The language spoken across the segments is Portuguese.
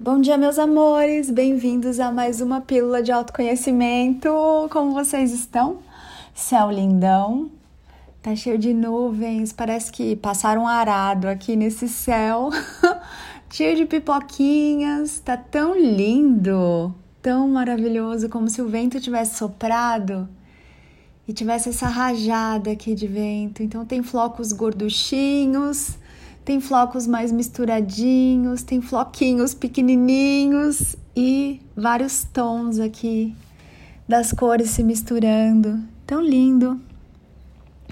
Bom dia, meus amores! Bem-vindos a mais uma pílula de autoconhecimento. Como vocês estão? Céu lindão, tá cheio de nuvens, parece que passaram um arado aqui nesse céu, cheio de pipoquinhas, tá tão lindo, tão maravilhoso, como se o vento tivesse soprado e tivesse essa rajada aqui de vento. Então, tem flocos gorduchinhos tem flocos mais misturadinhos, tem floquinhos pequenininhos e vários tons aqui das cores se misturando. Tão lindo,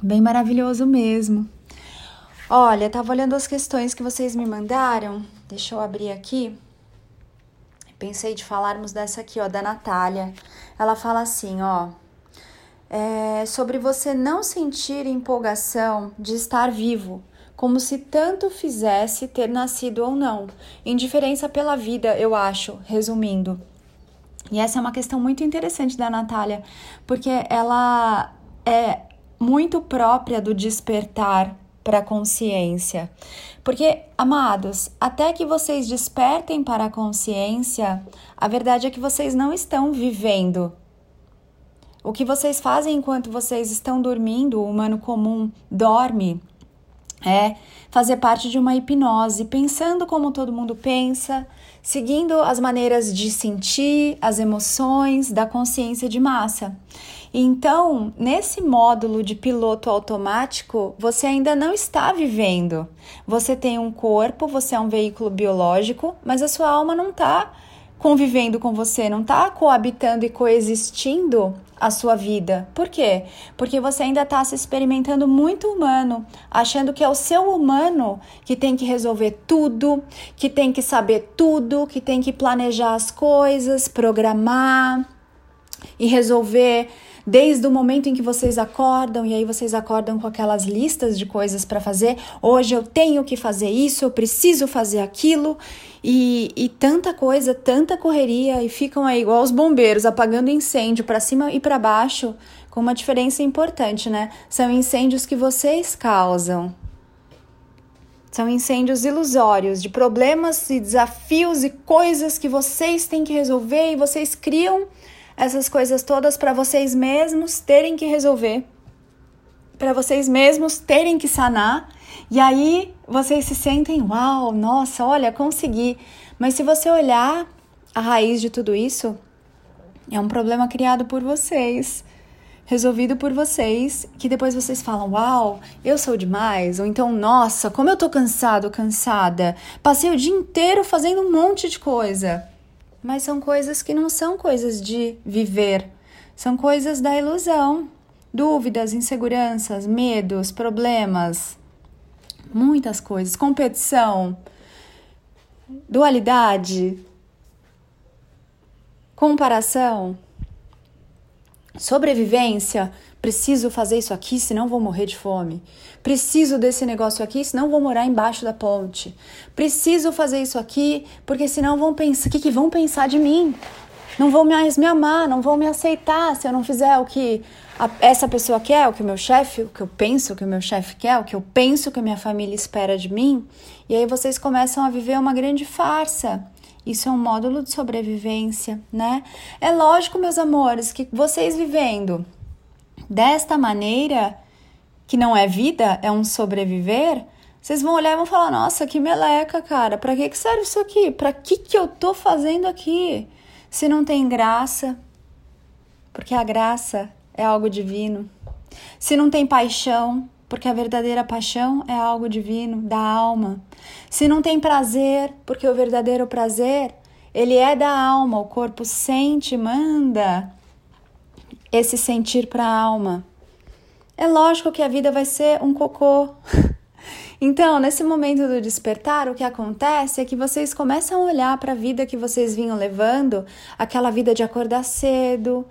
bem maravilhoso mesmo. Olha, tava olhando as questões que vocês me mandaram. Deixa eu abrir aqui. Pensei de falarmos dessa aqui, ó, da Natália. Ela fala assim, ó. É, sobre você não sentir empolgação de estar vivo como se tanto fizesse ter nascido ou não. Indiferença pela vida, eu acho, resumindo. E essa é uma questão muito interessante da Natália, porque ela é muito própria do despertar para a consciência. Porque, amados, até que vocês despertem para a consciência, a verdade é que vocês não estão vivendo. O que vocês fazem enquanto vocês estão dormindo, o humano comum dorme, é fazer parte de uma hipnose, pensando como todo mundo pensa, seguindo as maneiras de sentir, as emoções da consciência de massa. Então, nesse módulo de piloto automático, você ainda não está vivendo. Você tem um corpo, você é um veículo biológico, mas a sua alma não está convivendo com você, não está coabitando e coexistindo a sua vida. Por quê? Porque você ainda está se experimentando muito humano, achando que é o seu humano que tem que resolver tudo, que tem que saber tudo, que tem que planejar as coisas, programar e resolver desde o momento em que vocês acordam e aí vocês acordam com aquelas listas de coisas para fazer. Hoje eu tenho que fazer isso, eu preciso fazer aquilo e, e tanta coisa, tanta correria e ficam aí igual os bombeiros apagando incêndio para cima e para baixo, com uma diferença importante, né? São incêndios que vocês causam. São incêndios ilusórios de problemas e desafios e coisas que vocês têm que resolver e vocês criam essas coisas todas para vocês mesmos terem que resolver, para vocês mesmos terem que sanar. E aí vocês se sentem, uau, nossa, olha, consegui. Mas se você olhar a raiz de tudo isso, é um problema criado por vocês, resolvido por vocês, que depois vocês falam, uau, eu sou demais, ou então, nossa, como eu tô cansado, cansada, passei o dia inteiro fazendo um monte de coisa mas são coisas que não são coisas de viver, são coisas da ilusão. Dúvidas, inseguranças, medos, problemas, muitas coisas, competição, dualidade, comparação, sobrevivência, Preciso fazer isso aqui, senão vou morrer de fome. Preciso desse negócio aqui, senão vou morar embaixo da ponte. Preciso fazer isso aqui, porque senão vão pensar, o que, que vão pensar de mim? Não vão mais me amar, não vão me aceitar se eu não fizer o que a, essa pessoa quer, o que o meu chefe, o que eu penso que o meu chefe quer, o que eu penso que a minha família espera de mim. E aí vocês começam a viver uma grande farsa. Isso é um módulo de sobrevivência, né? É lógico, meus amores, que vocês vivendo desta maneira, que não é vida, é um sobreviver, vocês vão olhar e vão falar: nossa, que meleca, cara, pra que, serve isso aqui? Pra que, que eu tô fazendo aqui? Se não tem graça, porque a graça é algo divino. Se não tem paixão, porque a verdadeira paixão é algo divino, da alma. Se não tem prazer, porque o verdadeiro prazer, ele é da alma, o corpo sente, manda esse sentir para a alma. É lógico que a vida vai ser um cocô. Então, nesse momento do despertar, o que acontece é que vocês começam a olhar para a vida que vocês vinham levando, aquela vida de acordar cedo,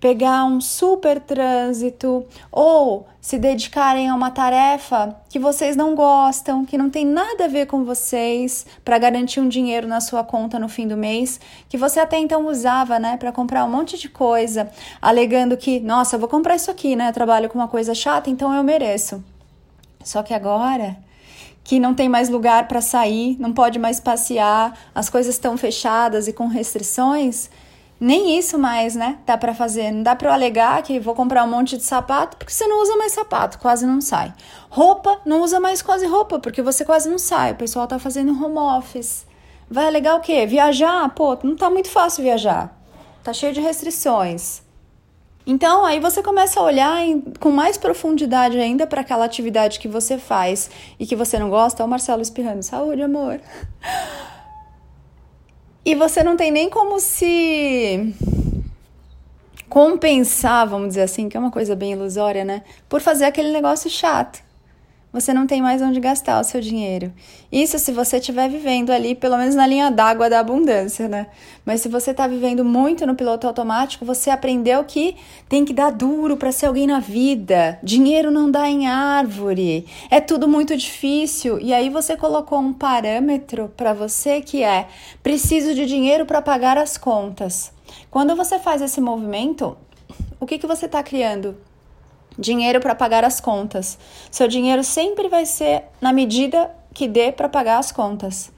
pegar um super trânsito ou se dedicarem a uma tarefa que vocês não gostam, que não tem nada a ver com vocês, para garantir um dinheiro na sua conta no fim do mês, que você até então usava, né, para comprar um monte de coisa, alegando que, nossa, eu vou comprar isso aqui, né? Eu trabalho com uma coisa chata, então eu mereço. Só que agora que não tem mais lugar para sair, não pode mais passear, as coisas estão fechadas e com restrições, nem isso mais, né? Dá para fazer. Não dá para eu alegar que vou comprar um monte de sapato porque você não usa mais sapato, quase não sai. Roupa, não usa mais quase roupa porque você quase não sai. O pessoal tá fazendo home office. Vai alegar o quê? Viajar? Pô, não tá muito fácil viajar. Tá cheio de restrições. Então, aí você começa a olhar em, com mais profundidade ainda para aquela atividade que você faz e que você não gosta. Ó, o Marcelo espirrando. Saúde, amor. E você não tem nem como se compensar, vamos dizer assim, que é uma coisa bem ilusória, né? Por fazer aquele negócio chato você não tem mais onde gastar o seu dinheiro. Isso se você estiver vivendo ali, pelo menos na linha d'água da abundância, né? Mas se você está vivendo muito no piloto automático, você aprendeu que tem que dar duro para ser alguém na vida. Dinheiro não dá em árvore. É tudo muito difícil. E aí você colocou um parâmetro para você que é: preciso de dinheiro para pagar as contas. Quando você faz esse movimento, o que, que você está criando? Dinheiro para pagar as contas. Seu dinheiro sempre vai ser na medida que dê para pagar as contas.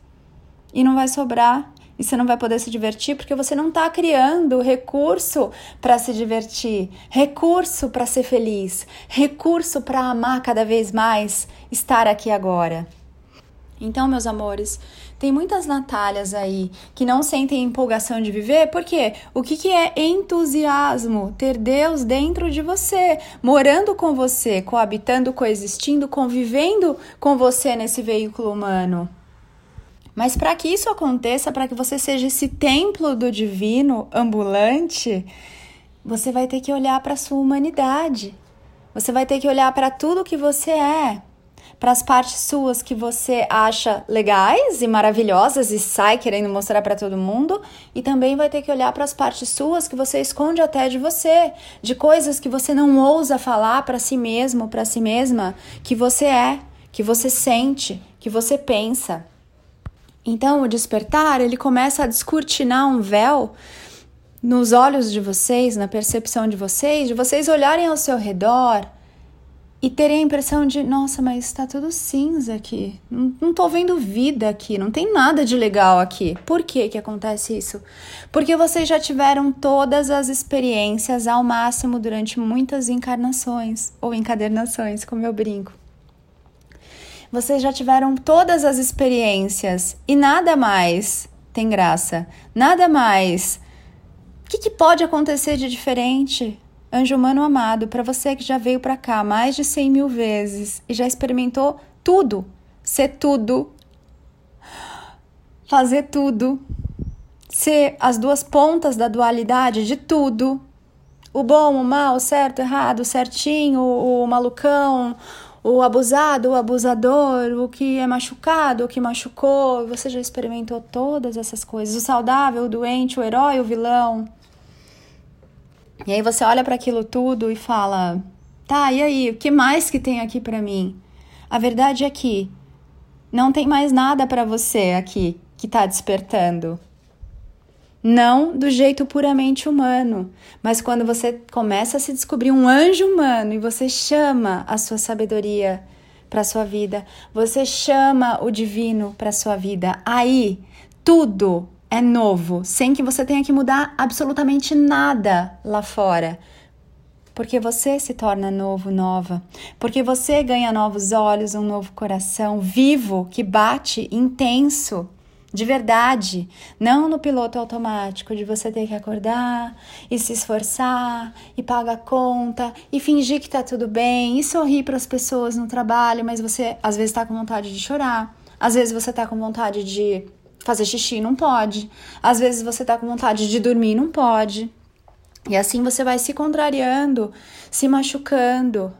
E não vai sobrar e você não vai poder se divertir porque você não está criando recurso para se divertir, recurso para ser feliz, recurso para amar cada vez mais estar aqui agora. Então, meus amores, tem muitas Natálias aí que não sentem empolgação de viver, porque o que, que é entusiasmo? Ter Deus dentro de você, morando com você, coabitando, coexistindo, convivendo com você nesse veículo humano. Mas para que isso aconteça, para que você seja esse templo do divino ambulante, você vai ter que olhar para a sua humanidade. Você vai ter que olhar para tudo que você é para as partes suas que você acha legais e maravilhosas e sai querendo mostrar para todo mundo, e também vai ter que olhar para as partes suas que você esconde até de você, de coisas que você não ousa falar para si mesmo, para si mesma, que você é, que você sente, que você pensa. Então, o despertar, ele começa a descortinar um véu nos olhos de vocês, na percepção de vocês, de vocês olharem ao seu redor e terem a impressão de, nossa, mas está tudo cinza aqui. Não, não tô vendo vida aqui, não tem nada de legal aqui. Por que que acontece isso? Porque vocês já tiveram todas as experiências ao máximo durante muitas encarnações ou encadernações, como eu brinco. Vocês já tiveram todas as experiências e nada mais tem graça. Nada mais. O que, que pode acontecer de diferente? Anjo humano amado, para você que já veio para cá mais de 100 mil vezes e já experimentou tudo, ser tudo, fazer tudo, ser as duas pontas da dualidade de tudo, o bom, o mal, o certo, o errado, o certinho, o, o malucão, o abusado, o abusador, o que é machucado, o que machucou, você já experimentou todas essas coisas, o saudável, o doente, o herói, o vilão. E aí você olha para aquilo tudo e fala: "Tá, e aí, o que mais que tem aqui para mim?" A verdade é que não tem mais nada para você aqui que está despertando. Não do jeito puramente humano, mas quando você começa a se descobrir um anjo humano e você chama a sua sabedoria para sua vida, você chama o divino para sua vida, aí tudo é novo, sem que você tenha que mudar absolutamente nada lá fora. Porque você se torna novo, nova. Porque você ganha novos olhos, um novo coração vivo, que bate intenso, de verdade. Não no piloto automático, de você ter que acordar e se esforçar e pagar a conta e fingir que tá tudo bem e sorrir para as pessoas no trabalho, mas você às vezes tá com vontade de chorar. Às vezes você tá com vontade de Fazer xixi não pode. Às vezes você tá com vontade de dormir, não pode. E assim você vai se contrariando, se machucando,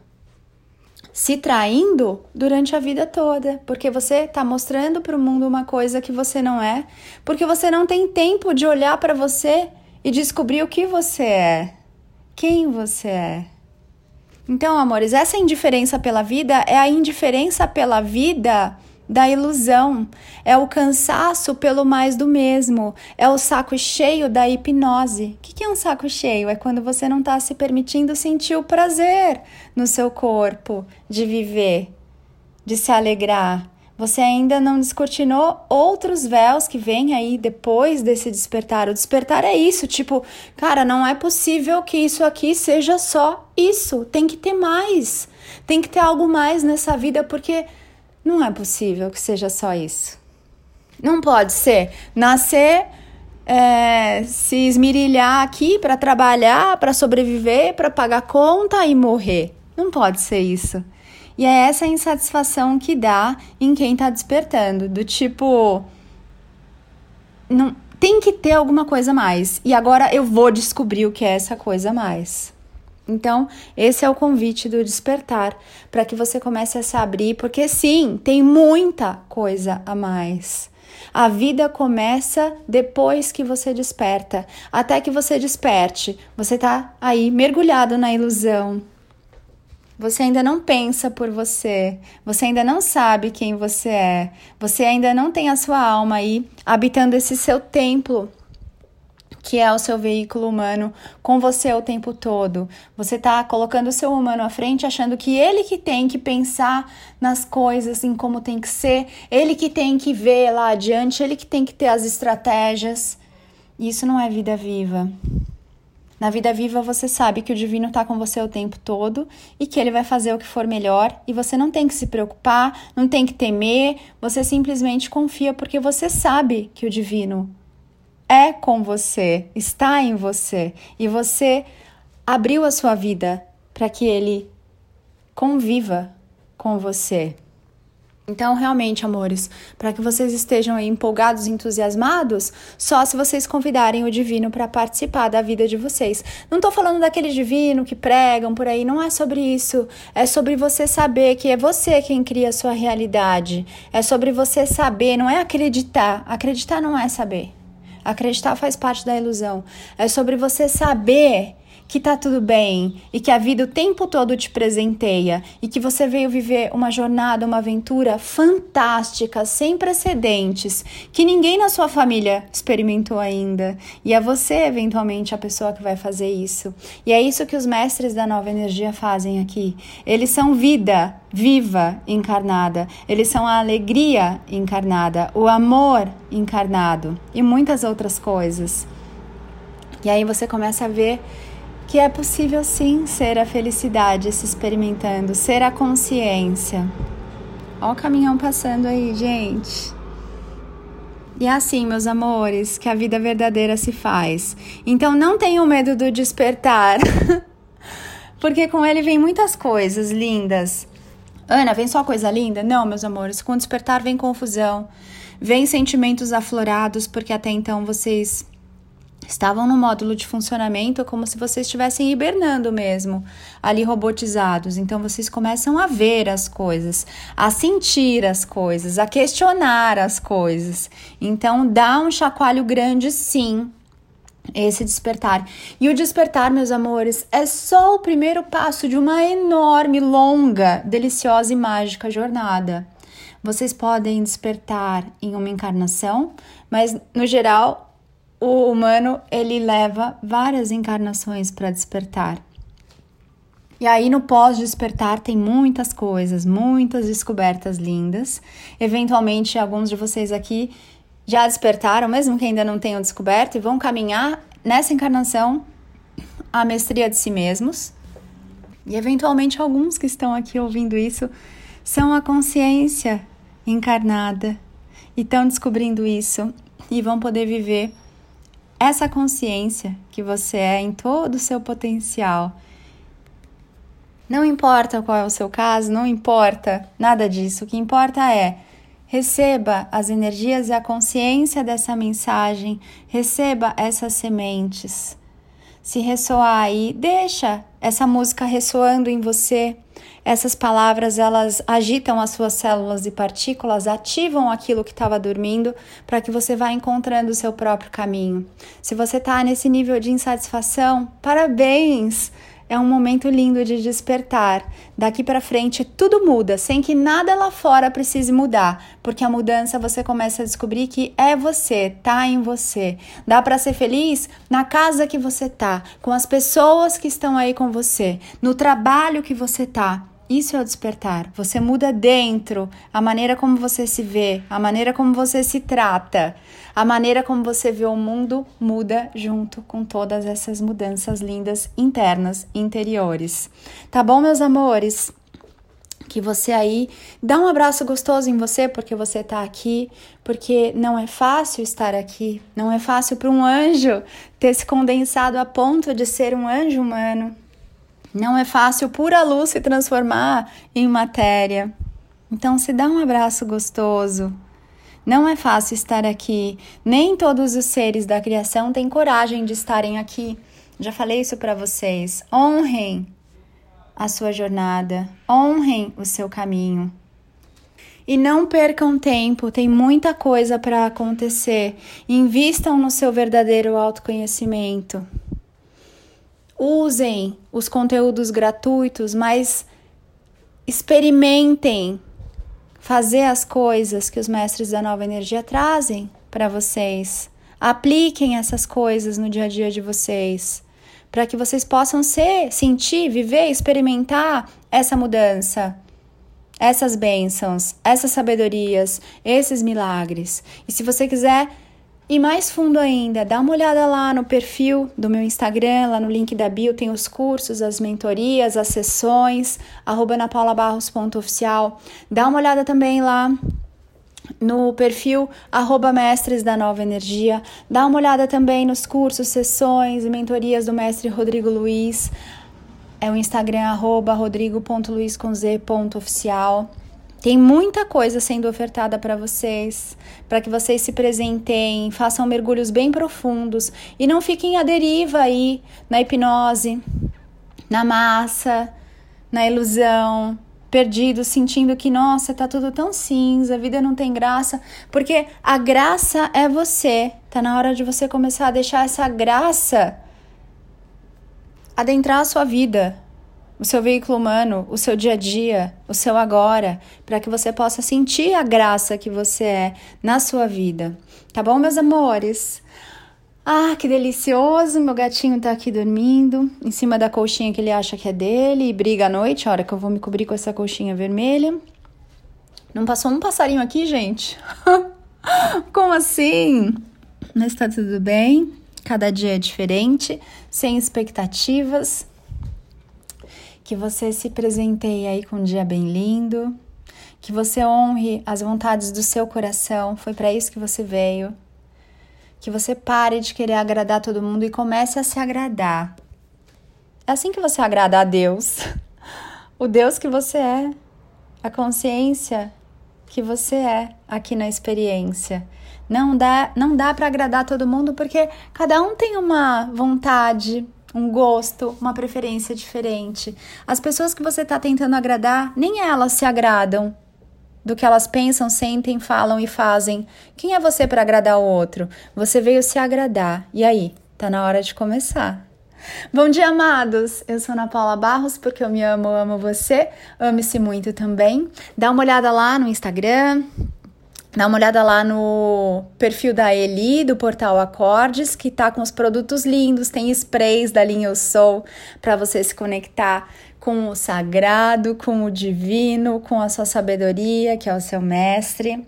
se traindo durante a vida toda, porque você tá mostrando para o mundo uma coisa que você não é, porque você não tem tempo de olhar para você e descobrir o que você é, quem você é. Então, amores, essa indiferença pela vida é a indiferença pela vida da ilusão, é o cansaço pelo mais do mesmo, é o saco cheio da hipnose. O que é um saco cheio? É quando você não está se permitindo sentir o prazer no seu corpo de viver, de se alegrar. Você ainda não descortinou outros véus que vêm aí depois desse despertar. O despertar é isso, tipo, cara, não é possível que isso aqui seja só isso. Tem que ter mais. Tem que ter algo mais nessa vida, porque não é possível que seja só isso. Não pode ser nascer, é, se esmirilhar aqui para trabalhar, para sobreviver, para pagar conta e morrer. Não pode ser isso. E é essa insatisfação que dá em quem está despertando, do tipo não tem que ter alguma coisa mais. E agora eu vou descobrir o que é essa coisa mais. Então, esse é o convite do despertar, para que você comece a se abrir, porque sim, tem muita coisa a mais. A vida começa depois que você desperta. Até que você desperte, você está aí mergulhado na ilusão, você ainda não pensa por você, você ainda não sabe quem você é, você ainda não tem a sua alma aí habitando esse seu templo, que é o seu veículo humano, com você o tempo todo. Você está colocando o seu humano à frente, achando que ele que tem que pensar nas coisas, em como tem que ser, ele que tem que ver lá adiante, ele que tem que ter as estratégias. Isso não é vida viva. Na vida viva, você sabe que o divino está com você o tempo todo e que ele vai fazer o que for melhor e você não tem que se preocupar, não tem que temer, você simplesmente confia porque você sabe que o divino é com você, está em você e você abriu a sua vida para que ele conviva com você. Então, realmente, amores, para que vocês estejam empolgados, entusiasmados, só se vocês convidarem o divino para participar da vida de vocês. Não estou falando daquele divino que pregam por aí, não é sobre isso. É sobre você saber que é você quem cria a sua realidade. É sobre você saber, não é acreditar. Acreditar não é saber. Acreditar faz parte da ilusão. É sobre você saber que tá tudo bem e que a vida o tempo todo te presenteia e que você veio viver uma jornada, uma aventura fantástica, sem precedentes, que ninguém na sua família experimentou ainda. E é você, eventualmente, a pessoa que vai fazer isso. E é isso que os mestres da nova energia fazem aqui. Eles são vida viva encarnada, eles são a alegria encarnada, o amor encarnado e muitas outras coisas. E aí você começa a ver que é possível sim ser a felicidade se experimentando, ser a consciência. Ó o caminhão passando aí, gente. E é assim, meus amores, que a vida verdadeira se faz. Então não tenham medo do despertar, porque com ele vem muitas coisas lindas. Ana, vem só coisa linda? Não, meus amores, com o despertar vem confusão, vem sentimentos aflorados, porque até então vocês estavam no módulo de funcionamento como se vocês estivessem hibernando mesmo, ali robotizados. Então vocês começam a ver as coisas, a sentir as coisas, a questionar as coisas. Então dá um chacoalho grande sim. Esse despertar. E o despertar, meus amores, é só o primeiro passo de uma enorme, longa, deliciosa e mágica jornada. Vocês podem despertar em uma encarnação, mas no geral o humano ele leva várias encarnações para despertar. E aí no pós-despertar tem muitas coisas, muitas descobertas lindas. Eventualmente alguns de vocês aqui já despertaram, mesmo que ainda não tenham descoberto, e vão caminhar nessa encarnação a mestria de si mesmos. E eventualmente alguns que estão aqui ouvindo isso são a consciência encarnada e estão descobrindo isso e vão poder viver essa consciência que você é em todo o seu potencial. Não importa qual é o seu caso, não importa nada disso. O que importa é receba as energias e a consciência dessa mensagem, receba essas sementes. Se ressoar aí, deixa essa música ressoando em você. Essas palavras elas agitam as suas células e partículas, ativam aquilo que estava dormindo para que você vá encontrando o seu próprio caminho. Se você está nesse nível de insatisfação, parabéns! É um momento lindo de despertar. Daqui para frente tudo muda, sem que nada lá fora precise mudar, porque a mudança você começa a descobrir que é você, tá em você. Dá para ser feliz na casa que você tá, com as pessoas que estão aí com você, no trabalho que você tá, Isso é o despertar. Você muda dentro, a maneira como você se vê, a maneira como você se trata, a maneira como você vê o mundo muda junto com todas essas mudanças lindas internas, interiores. Tá bom, meus amores? que você aí dá um abraço gostoso em você porque você está aqui, porque não é fácil estar aqui, não é fácil para um anjo ter se condensado a ponto de ser um anjo humano. Não é fácil pura luz se transformar em matéria. Então se dá um abraço gostoso. Não é fácil estar aqui. Nem todos os seres da criação têm coragem de estarem aqui. Já falei isso para vocês. Honrem a sua jornada, honrem o seu caminho. E não percam tempo, tem muita coisa para acontecer. Invistam no seu verdadeiro autoconhecimento. Usem os conteúdos gratuitos, mas experimentem fazer as coisas que os mestres da nova energia trazem para vocês. Apliquem essas coisas no dia a dia de vocês para que vocês possam ser, sentir, viver, experimentar essa mudança, essas bênçãos, essas sabedorias, esses milagres. E se você quiser ir mais fundo ainda, dá uma olhada lá no perfil do meu Instagram, lá no link da bio tem os cursos, as mentorias, as sessões, arroba napaulabarros.oficial. Dá uma olhada também lá no perfil arroba mestres da nova energia. Dá uma olhada também nos cursos, sessões e mentorias do mestre Rodrigo Luiz. É o Instagram arroba rodrigo.luiz.oficial. Tem muita coisa sendo ofertada para vocês, para que vocês se presentem, façam mergulhos bem profundos e não fiquem à deriva aí na hipnose, na massa, na ilusão, perdido, sentindo que, nossa, tá tudo tão cinza, a vida não tem graça, porque a graça é você. Tá na hora de você começar a deixar essa graça adentrar a sua vida, o seu veículo humano, o seu dia a dia, o seu agora, para que você possa sentir a graça que você é na sua vida. Tá bom, meus amores? Ah, que delicioso! Meu gatinho tá aqui dormindo em cima da colchinha que ele acha que é dele e briga à noite, a hora que eu vou me cobrir com essa colchinha vermelha. Não passou um passarinho aqui, gente? Como assim? Mas tá tudo bem. Cada dia é diferente, sem expectativas. Que você se presenteie aí com um dia bem lindo. Que você honre as vontades do seu coração. Foi para isso que você veio que você pare de querer agradar todo mundo e comece a se agradar. É assim que você agrada a Deus, o Deus que você é, a consciência que você é aqui na experiência. Não dá, não dá para agradar todo mundo porque cada um tem uma vontade, um gosto, uma preferência diferente. As pessoas que você está tentando agradar, nem elas se agradam do que elas pensam, sentem, falam e fazem. Quem é você para agradar o outro? Você veio se agradar. E aí? Tá na hora de começar. Bom dia, amados! Eu sou Ana Paula Barros, porque eu me amo, amo você. Ame-se muito também. Dá uma olhada lá no Instagram, Dá uma olhada lá no perfil da Eli, do portal Acordes, que tá com os produtos lindos, tem sprays da linha Eu Sou para você se conectar com o sagrado, com o divino, com a sua sabedoria, que é o seu mestre.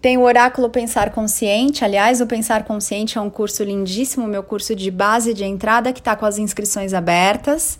Tem o Oráculo Pensar Consciente. Aliás, o Pensar Consciente é um curso lindíssimo, meu curso de base de entrada, que está com as inscrições abertas.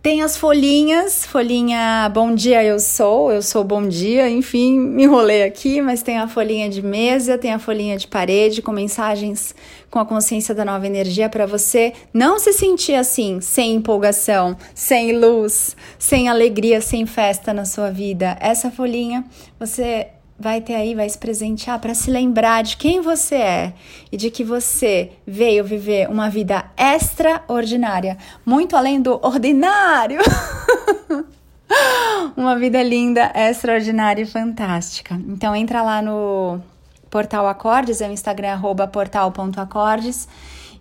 Tem as folhinhas, folhinha Bom Dia Eu Sou, Eu Sou Bom Dia, enfim, me enrolei aqui, mas tem a folhinha de mesa, tem a folhinha de parede com mensagens com a consciência da nova energia para você não se sentir assim, sem empolgação, sem luz, sem alegria, sem festa na sua vida. Essa folhinha você vai ter aí, vai se presentear para se lembrar de quem você é e de que você veio viver uma vida extraordinária, muito além do ordinário. uma vida linda, extraordinária e fantástica. Então entra lá no Portal Acordes, é o Instagram portal.acordes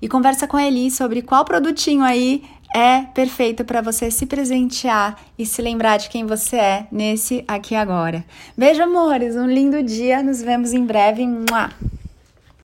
e conversa com a Eli sobre qual produtinho aí é perfeito para você se presentear e se lembrar de quem você é nesse aqui agora. Beijo, amores, um lindo dia, nos vemos em breve. Mua!